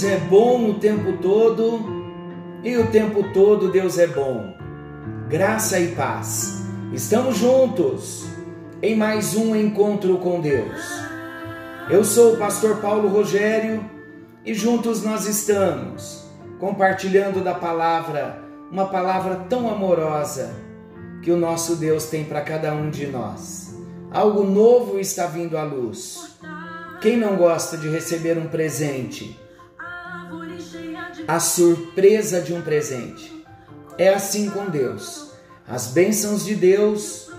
Deus é bom o tempo todo e o tempo todo Deus é bom. Graça e paz. Estamos juntos em mais um encontro com Deus. Eu sou o pastor Paulo Rogério e juntos nós estamos compartilhando da palavra, uma palavra tão amorosa que o nosso Deus tem para cada um de nós. Algo novo está vindo à luz. Quem não gosta de receber um presente? A surpresa de um presente. É assim com Deus. As bênçãos de Deus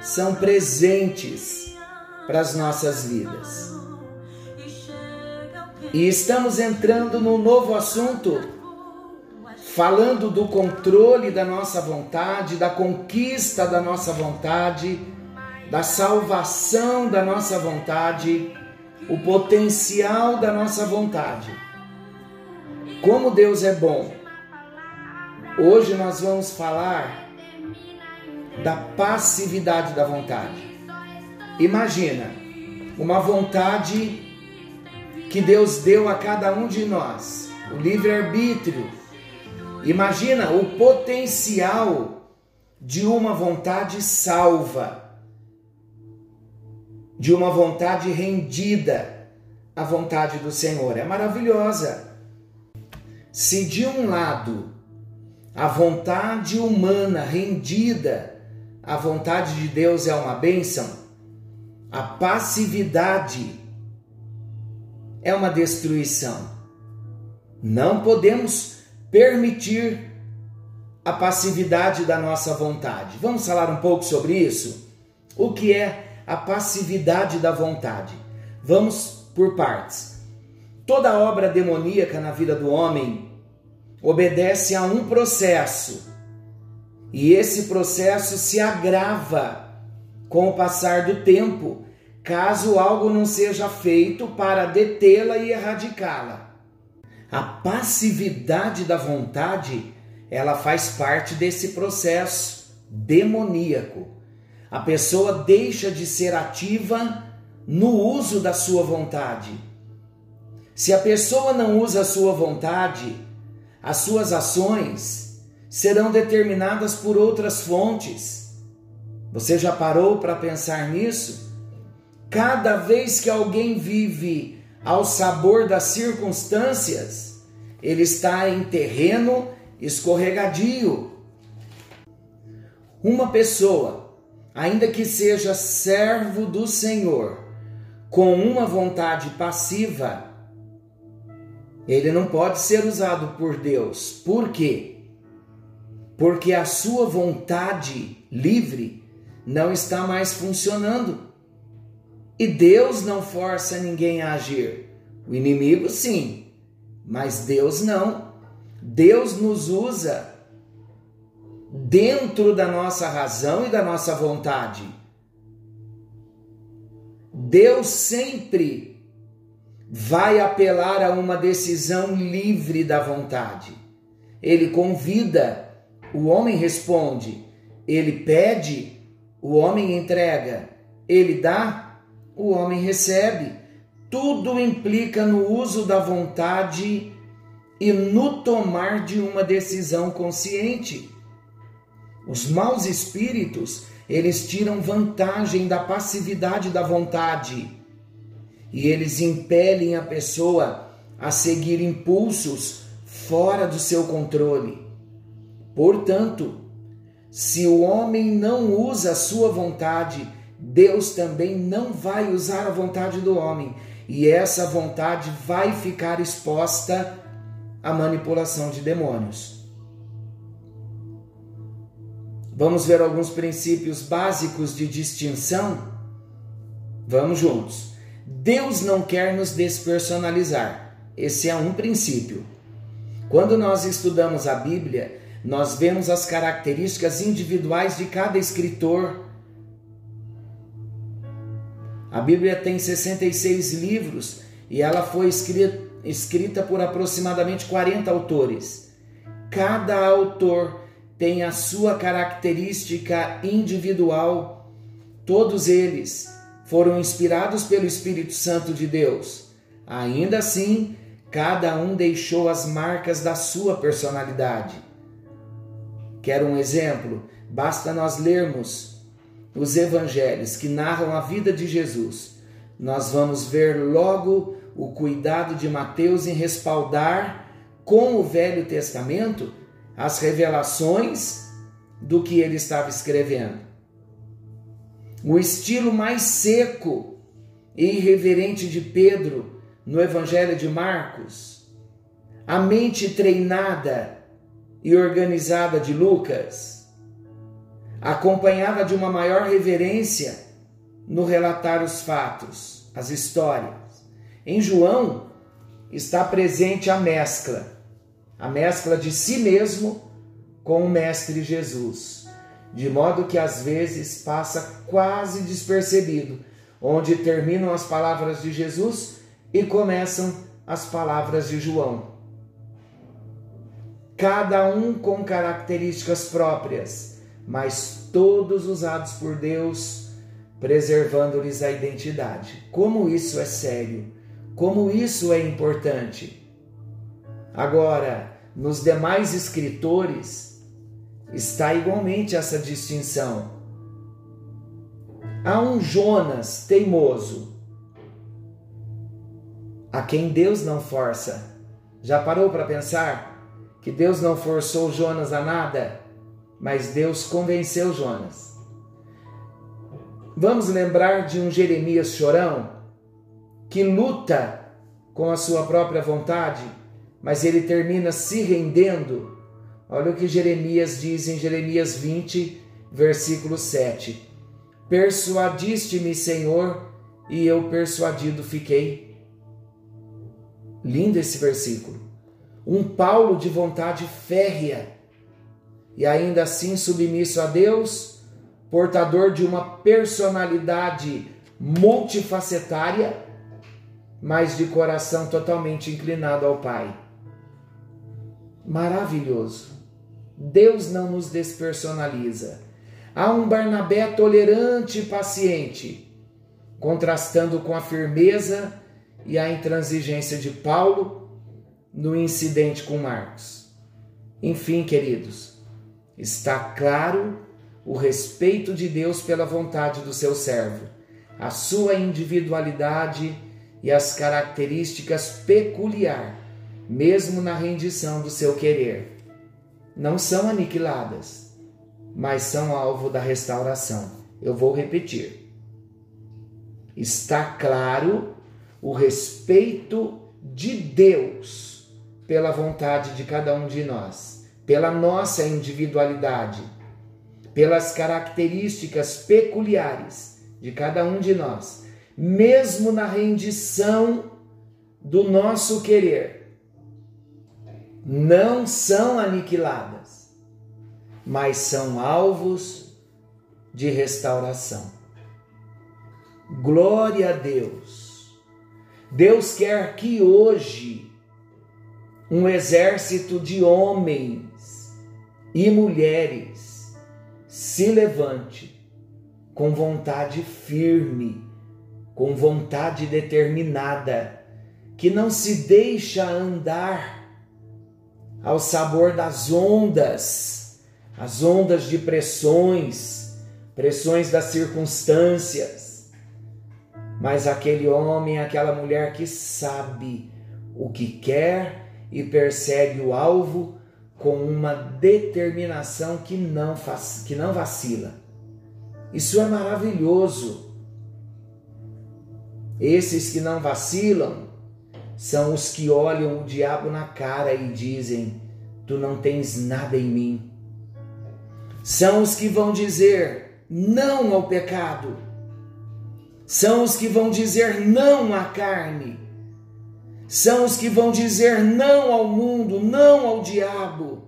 são presentes para as nossas vidas. E estamos entrando num novo assunto, falando do controle da nossa vontade, da conquista da nossa vontade, da salvação da nossa vontade, o potencial da nossa vontade. Como Deus é bom. Hoje nós vamos falar da passividade da vontade. Imagina uma vontade que Deus deu a cada um de nós, o livre-arbítrio. Imagina o potencial de uma vontade salva, de uma vontade rendida à vontade do Senhor. É maravilhosa. Se de um lado a vontade humana rendida à vontade de Deus é uma bênção, a passividade é uma destruição. Não podemos permitir a passividade da nossa vontade. Vamos falar um pouco sobre isso? O que é a passividade da vontade? Vamos por partes. Toda obra demoníaca na vida do homem obedece a um processo. E esse processo se agrava com o passar do tempo, caso algo não seja feito para detê-la e erradicá-la. A passividade da vontade, ela faz parte desse processo demoníaco. A pessoa deixa de ser ativa no uso da sua vontade se a pessoa não usa a sua vontade, as suas ações serão determinadas por outras fontes. Você já parou para pensar nisso? Cada vez que alguém vive ao sabor das circunstâncias, ele está em terreno escorregadio. Uma pessoa, ainda que seja servo do Senhor, com uma vontade passiva, ele não pode ser usado por Deus. Por quê? Porque a sua vontade livre não está mais funcionando. E Deus não força ninguém a agir. O inimigo sim, mas Deus não. Deus nos usa dentro da nossa razão e da nossa vontade. Deus sempre vai apelar a uma decisão livre da vontade. Ele convida, o homem responde. Ele pede, o homem entrega. Ele dá, o homem recebe. Tudo implica no uso da vontade e no tomar de uma decisão consciente. Os maus espíritos, eles tiram vantagem da passividade da vontade e eles impelem a pessoa a seguir impulsos fora do seu controle. Portanto, se o homem não usa a sua vontade, Deus também não vai usar a vontade do homem, e essa vontade vai ficar exposta à manipulação de demônios. Vamos ver alguns princípios básicos de distinção? Vamos juntos. Deus não quer nos despersonalizar. Esse é um princípio. Quando nós estudamos a Bíblia, nós vemos as características individuais de cada escritor. A Bíblia tem 66 livros e ela foi escrita, escrita por aproximadamente 40 autores. Cada autor tem a sua característica individual, todos eles foram inspirados pelo Espírito Santo de Deus. Ainda assim, Cada um deixou as marcas da sua personalidade. Quer um exemplo? Basta nós lermos os evangelhos que narram a vida de Jesus. Nós vamos ver logo o cuidado de Mateus em respaldar com o Velho Testamento as revelações do que ele estava escrevendo. O estilo mais seco e irreverente de Pedro no Evangelho de Marcos, a mente treinada e organizada de Lucas, acompanhada de uma maior reverência no relatar os fatos, as histórias. Em João está presente a mescla, a mescla de si mesmo com o Mestre Jesus, de modo que às vezes passa quase despercebido, onde terminam as palavras de Jesus e começam as palavras de João. Cada um com características próprias, mas todos usados por Deus, preservando-lhes a identidade. Como isso é sério, como isso é importante. Agora, nos demais escritores, está igualmente essa distinção. Há um Jonas teimoso, a quem Deus não força. Já parou para pensar que Deus não forçou Jonas a nada, mas Deus convenceu Jonas? Vamos lembrar de um Jeremias chorão que luta com a sua própria vontade, mas ele termina se rendendo Olha o que Jeremias diz em Jeremias 20, versículo 7. Persuadiste-me, Senhor, e eu persuadido fiquei. Lindo esse versículo. Um Paulo de vontade férrea e ainda assim submisso a Deus, portador de uma personalidade multifacetária, mas de coração totalmente inclinado ao Pai. Maravilhoso. Deus não nos despersonaliza. Há um Barnabé tolerante e paciente, contrastando com a firmeza e a intransigência de Paulo no incidente com Marcos. Enfim, queridos, está claro o respeito de Deus pela vontade do seu servo, a sua individualidade e as características peculiar, mesmo na rendição do seu querer não são aniquiladas, mas são alvo da restauração. Eu vou repetir. Está claro o respeito de Deus pela vontade de cada um de nós, pela nossa individualidade, pelas características peculiares de cada um de nós, mesmo na rendição do nosso querer não são aniquiladas, mas são alvos de restauração. Glória a Deus. Deus quer que hoje um exército de homens e mulheres se levante com vontade firme, com vontade determinada, que não se deixa andar ao sabor das ondas, as ondas de pressões, pressões das circunstâncias. Mas aquele homem, aquela mulher que sabe o que quer e persegue o alvo com uma determinação que não faz, que não vacila. Isso é maravilhoso. Esses que não vacilam são os que olham o diabo na cara e dizem: Tu não tens nada em mim. São os que vão dizer não ao pecado. São os que vão dizer não à carne. São os que vão dizer não ao mundo, não ao diabo,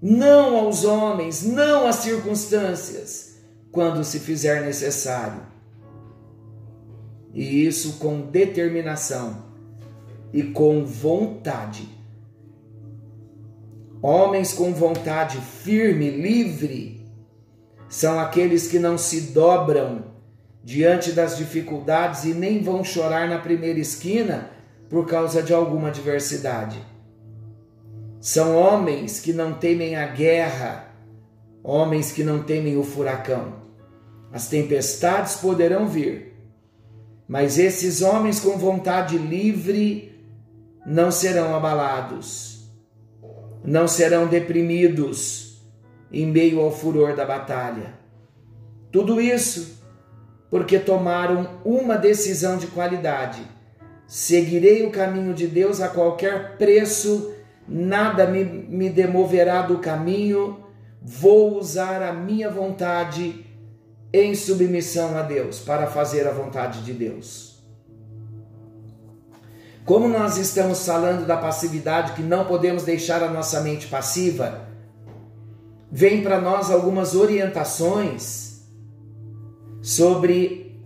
não aos homens, não às circunstâncias, quando se fizer necessário. E isso com determinação e com vontade. Homens com vontade firme, livre, são aqueles que não se dobram diante das dificuldades e nem vão chorar na primeira esquina por causa de alguma adversidade. São homens que não temem a guerra, homens que não temem o furacão. As tempestades poderão vir, mas esses homens com vontade livre não serão abalados, não serão deprimidos em meio ao furor da batalha. Tudo isso porque tomaram uma decisão de qualidade. Seguirei o caminho de Deus a qualquer preço, nada me, me demoverá do caminho, vou usar a minha vontade em submissão a Deus, para fazer a vontade de Deus. Como nós estamos falando da passividade, que não podemos deixar a nossa mente passiva, vem para nós algumas orientações sobre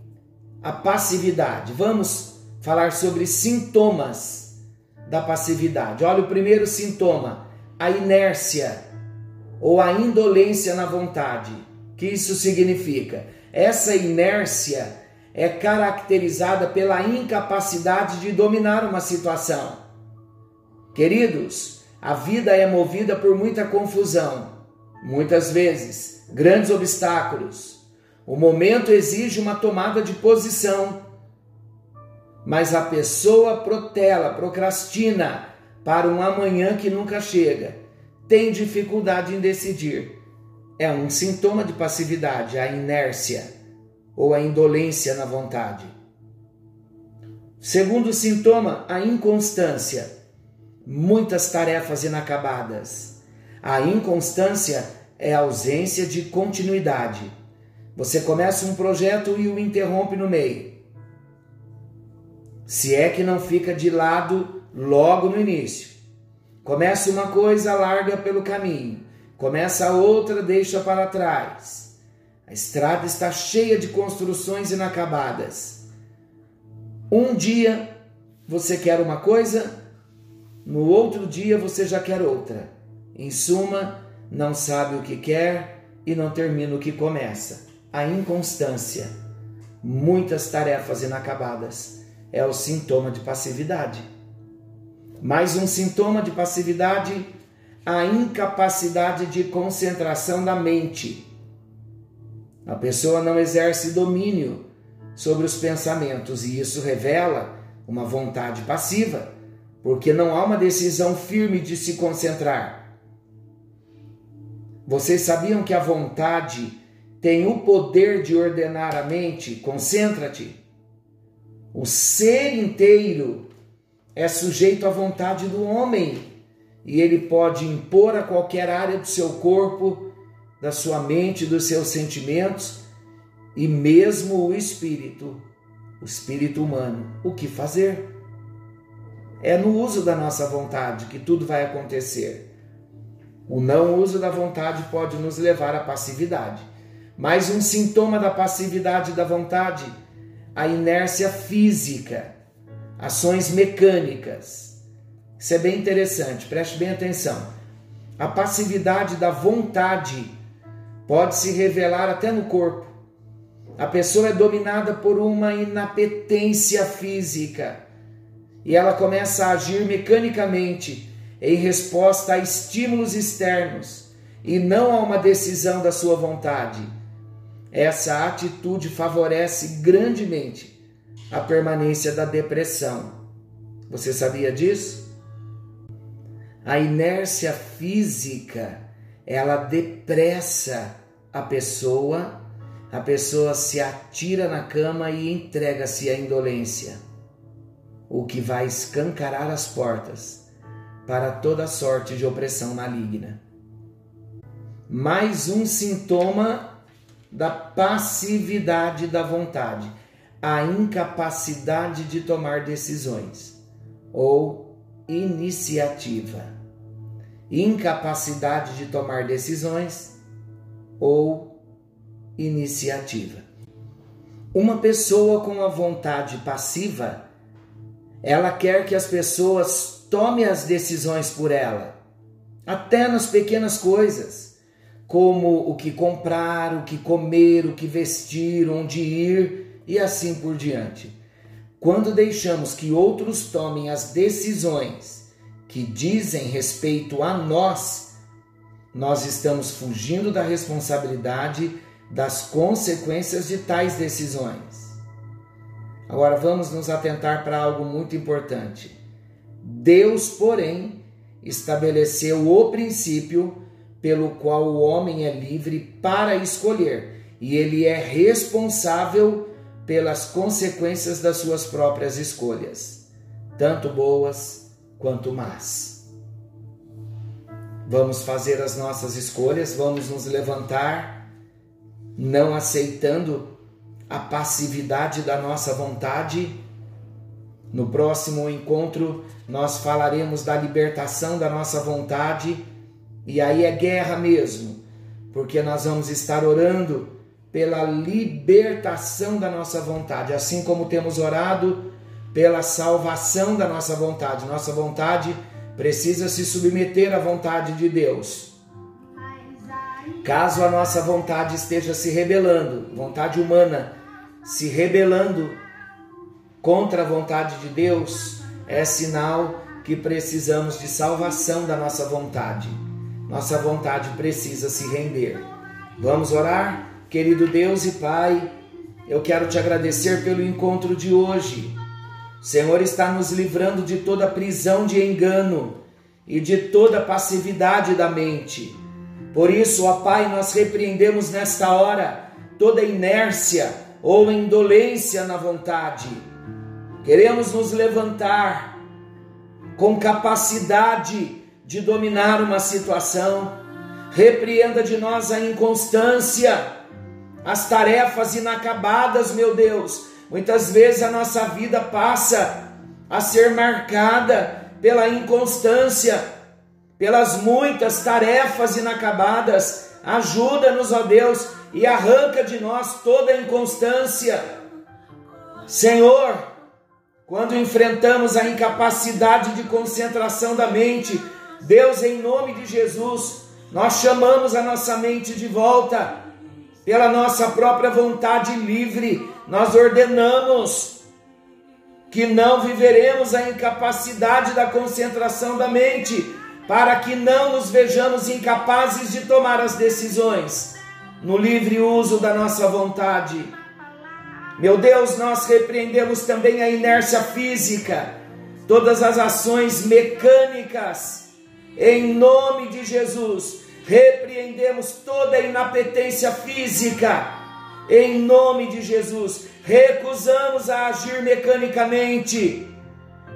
a passividade. Vamos falar sobre sintomas da passividade. Olha o primeiro sintoma, a inércia ou a indolência na vontade. O que isso significa? Essa inércia é caracterizada pela incapacidade de dominar uma situação. Queridos, a vida é movida por muita confusão, muitas vezes, grandes obstáculos. O momento exige uma tomada de posição, mas a pessoa protela, procrastina para um amanhã que nunca chega, tem dificuldade em decidir. É um sintoma de passividade, a inércia ou a indolência na vontade. Segundo sintoma, a inconstância. Muitas tarefas inacabadas. A inconstância é a ausência de continuidade você começa um projeto e o interrompe no meio. Se é que não fica de lado logo no início. Começa uma coisa, larga pelo caminho. Começa outra, deixa para trás. A estrada está cheia de construções inacabadas. Um dia você quer uma coisa, no outro dia você já quer outra. Em suma, não sabe o que quer e não termina o que começa a inconstância, muitas tarefas inacabadas, é o sintoma de passividade. Mais um sintoma de passividade, a incapacidade de concentração da mente. A pessoa não exerce domínio sobre os pensamentos e isso revela uma vontade passiva, porque não há uma decisão firme de se concentrar. Vocês sabiam que a vontade tem o poder de ordenar a mente, concentra-te. O ser inteiro é sujeito à vontade do homem e ele pode impor a qualquer área do seu corpo, da sua mente, dos seus sentimentos e mesmo o espírito, o espírito humano, o que fazer. É no uso da nossa vontade que tudo vai acontecer. O não uso da vontade pode nos levar à passividade. Mais um sintoma da passividade da vontade, a inércia física, ações mecânicas. Isso é bem interessante, preste bem atenção. A passividade da vontade pode se revelar até no corpo. A pessoa é dominada por uma inapetência física e ela começa a agir mecanicamente em resposta a estímulos externos e não a uma decisão da sua vontade. Essa atitude favorece grandemente a permanência da depressão. Você sabia disso? A inércia física, ela depressa a pessoa, a pessoa se atira na cama e entrega-se à indolência, o que vai escancarar as portas para toda sorte de opressão maligna. Mais um sintoma da passividade da vontade, a incapacidade de tomar decisões ou iniciativa. Incapacidade de tomar decisões ou iniciativa. Uma pessoa com a vontade passiva, ela quer que as pessoas tomem as decisões por ela, até nas pequenas coisas como o que comprar, o que comer, o que vestir, onde ir e assim por diante. quando deixamos que outros tomem as decisões que dizem respeito a nós, nós estamos fugindo da responsabilidade das consequências de tais decisões. Agora vamos nos atentar para algo muito importante. Deus, porém, estabeleceu o princípio pelo qual o homem é livre para escolher, e ele é responsável pelas consequências das suas próprias escolhas, tanto boas quanto más. Vamos fazer as nossas escolhas, vamos nos levantar, não aceitando a passividade da nossa vontade. No próximo encontro, nós falaremos da libertação da nossa vontade, e aí é guerra mesmo, porque nós vamos estar orando pela libertação da nossa vontade, assim como temos orado pela salvação da nossa vontade. Nossa vontade precisa se submeter à vontade de Deus. Caso a nossa vontade esteja se rebelando, vontade humana se rebelando contra a vontade de Deus, é sinal que precisamos de salvação da nossa vontade. Nossa vontade precisa se render. Vamos orar? Querido Deus e Pai, eu quero te agradecer pelo encontro de hoje. O Senhor está nos livrando de toda prisão de engano e de toda passividade da mente. Por isso, ó Pai, nós repreendemos nesta hora toda inércia ou indolência na vontade. Queremos nos levantar com capacidade de dominar uma situação. Repreenda de nós a inconstância as tarefas inacabadas, meu Deus. Muitas vezes a nossa vida passa a ser marcada pela inconstância, pelas muitas tarefas inacabadas. Ajuda-nos, ó Deus, e arranca de nós toda a inconstância. Senhor, quando enfrentamos a incapacidade de concentração da mente, Deus, em nome de Jesus, nós chamamos a nossa mente de volta pela nossa própria vontade livre, nós ordenamos que não viveremos a incapacidade da concentração da mente, para que não nos vejamos incapazes de tomar as decisões. No livre uso da nossa vontade. Meu Deus, nós repreendemos também a inércia física, todas as ações mecânicas, em nome de Jesus repreendemos toda inapetência física, em nome de Jesus, recusamos a agir mecanicamente,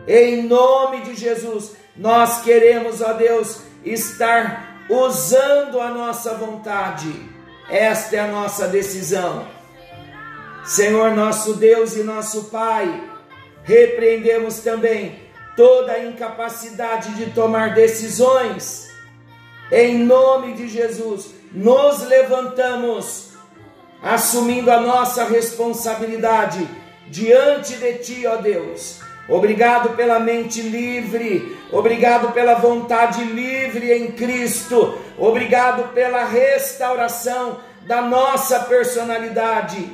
em nome de Jesus, nós queremos, ó Deus, estar usando a nossa vontade, esta é a nossa decisão. Senhor nosso Deus e nosso Pai, repreendemos também toda a incapacidade de tomar decisões. Em nome de Jesus, nos levantamos, assumindo a nossa responsabilidade diante de Ti, ó Deus. Obrigado pela mente livre, obrigado pela vontade livre em Cristo, obrigado pela restauração da nossa personalidade.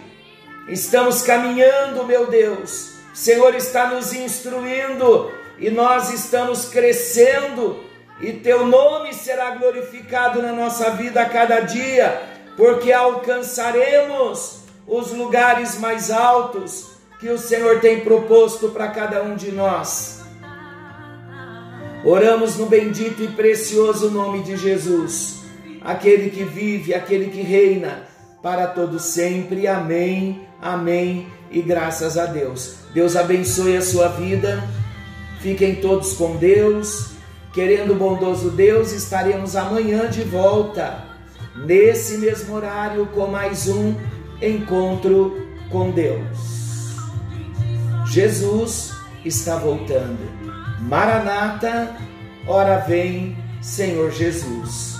Estamos caminhando, meu Deus. O Senhor está nos instruindo e nós estamos crescendo e teu nome será glorificado na nossa vida a cada dia, porque alcançaremos os lugares mais altos que o Senhor tem proposto para cada um de nós. Oramos no bendito e precioso nome de Jesus, aquele que vive, aquele que reina para todo sempre. Amém. Amém. E graças a Deus. Deus abençoe a sua vida. Fiquem todos com Deus. Querendo o bondoso Deus, estaremos amanhã de volta, nesse mesmo horário, com mais um encontro com Deus. Jesus está voltando. Maranata, ora vem, Senhor Jesus.